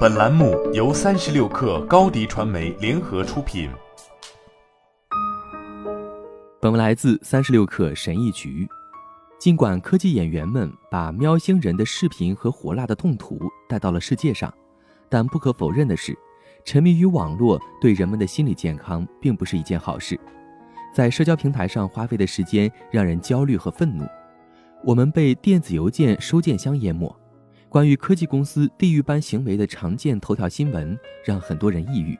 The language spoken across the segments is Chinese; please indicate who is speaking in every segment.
Speaker 1: 本栏目由三十六氪高低传媒联合出品。
Speaker 2: 本文来自三十六氪神译局。尽管科技演员们把喵星人的视频和火辣的动图带到了世界上，但不可否认的是，沉迷于网络对人们的心理健康并不是一件好事。在社交平台上花费的时间让人焦虑和愤怒。我们被电子邮件收件箱淹没。关于科技公司地狱般行为的常见头条新闻让很多人抑郁。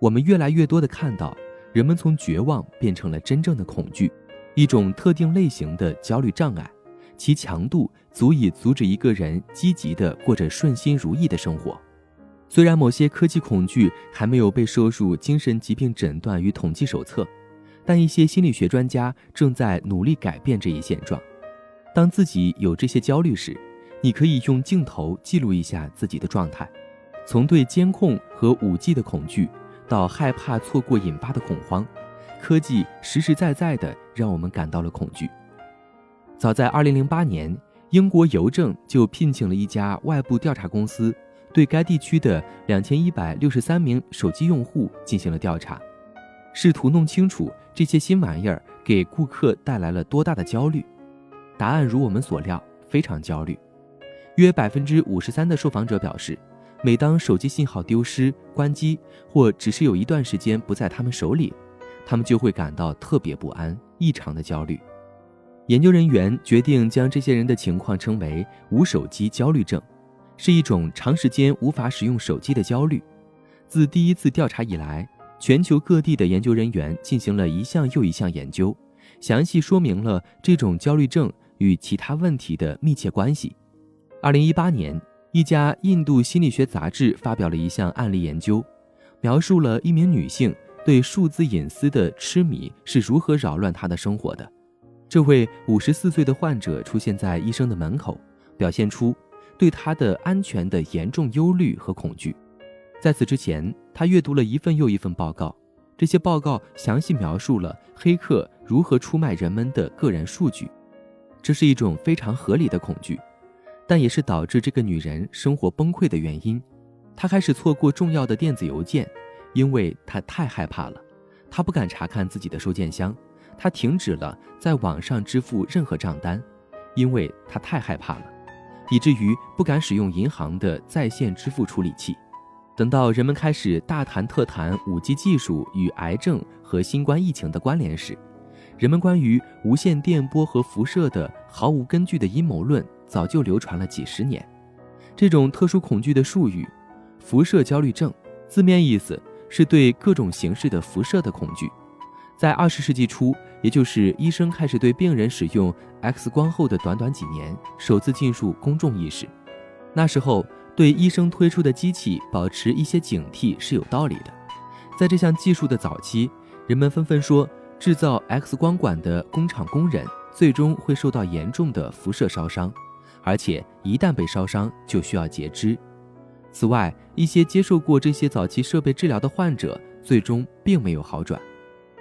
Speaker 2: 我们越来越多地看到，人们从绝望变成了真正的恐惧，一种特定类型的焦虑障碍，其强度足以阻止一个人积极地过着顺心如意的生活。虽然某些科技恐惧还没有被收入精神疾病诊断与统计手册，但一些心理学专家正在努力改变这一现状。当自己有这些焦虑时，你可以用镜头记录一下自己的状态，从对监控和五 G 的恐惧，到害怕错过引发的恐慌，科技实实在在的让我们感到了恐惧。早在2008年，英国邮政就聘请了一家外部调查公司，对该地区的2163名手机用户进行了调查，试图弄清楚这些新玩意儿给顾客带来了多大的焦虑。答案如我们所料，非常焦虑。约百分之五十三的受访者表示，每当手机信号丢失、关机，或只是有一段时间不在他们手里，他们就会感到特别不安、异常的焦虑。研究人员决定将这些人的情况称为“无手机焦虑症”，是一种长时间无法使用手机的焦虑。自第一次调查以来，全球各地的研究人员进行了一项又一项研究，详细说明了这种焦虑症与其他问题的密切关系。二零一八年，一家印度心理学杂志发表了一项案例研究，描述了一名女性对数字隐私的痴迷是如何扰乱她的生活的。这位五十四岁的患者出现在医生的门口，表现出对她的安全的严重忧虑和恐惧。在此之前，他阅读了一份又一份报告，这些报告详细描述了黑客如何出卖人们的个人数据。这是一种非常合理的恐惧。但也是导致这个女人生活崩溃的原因。她开始错过重要的电子邮件，因为她太害怕了。她不敢查看自己的收件箱。她停止了在网上支付任何账单，因为她太害怕了，以至于不敢使用银行的在线支付处理器。等到人们开始大谈特谈 5G 技术与癌症和新冠疫情的关联时，人们关于无线电波和辐射的毫无根据的阴谋论。早就流传了几十年，这种特殊恐惧的术语“辐射焦虑症”，字面意思是对各种形式的辐射的恐惧。在二十世纪初，也就是医生开始对病人使用 X 光后的短短几年，首次进入公众意识。那时候，对医生推出的机器保持一些警惕是有道理的。在这项技术的早期，人们纷纷说，制造 X 光管的工厂工人最终会受到严重的辐射烧伤。而且一旦被烧伤，就需要截肢。此外，一些接受过这些早期设备治疗的患者，最终并没有好转。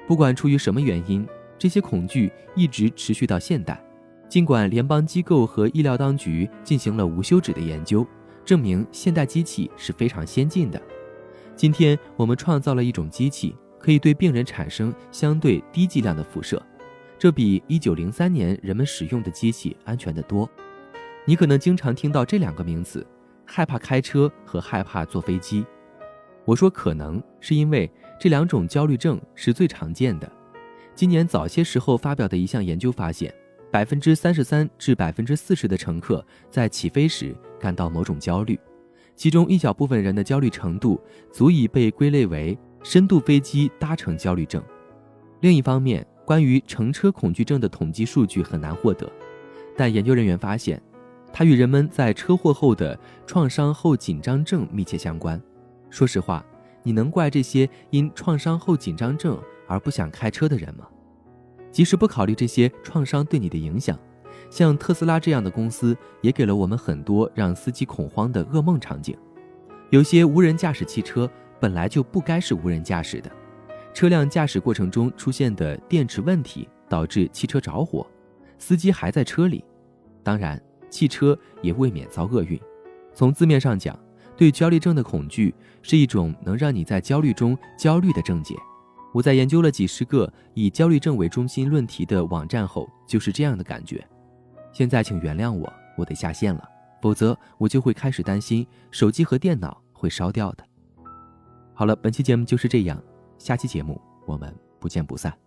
Speaker 2: 不管出于什么原因，这些恐惧一直持续到现代。尽管联邦机构和医疗当局进行了无休止的研究，证明现代机器是非常先进的。今天，我们创造了一种机器，可以对病人产生相对低剂量的辐射，这比1903年人们使用的机器安全得多。你可能经常听到这两个名词：害怕开车和害怕坐飞机。我说可能是因为这两种焦虑症是最常见的。今年早些时候发表的一项研究发现，百分之三十三至百分之四十的乘客在起飞时感到某种焦虑，其中一小部分人的焦虑程度足以被归类为深度飞机搭乘焦虑症。另一方面，关于乘车恐惧症的统计数据很难获得，但研究人员发现。它与人们在车祸后的创伤后紧张症密切相关。说实话，你能怪这些因创伤后紧张症而不想开车的人吗？即使不考虑这些创伤对你的影响，像特斯拉这样的公司也给了我们很多让司机恐慌的噩梦场景。有些无人驾驶汽车本来就不该是无人驾驶的，车辆驾驶过程中出现的电池问题导致汽车着火，司机还在车里。当然。汽车也未免遭厄运。从字面上讲，对焦虑症的恐惧是一种能让你在焦虑中焦虑的症结。我在研究了几十个以焦虑症为中心论题的网站后，就是这样的感觉。现在请原谅我，我得下线了，否则我就会开始担心手机和电脑会烧掉的。好了，本期节目就是这样，下期节目我们不见不散。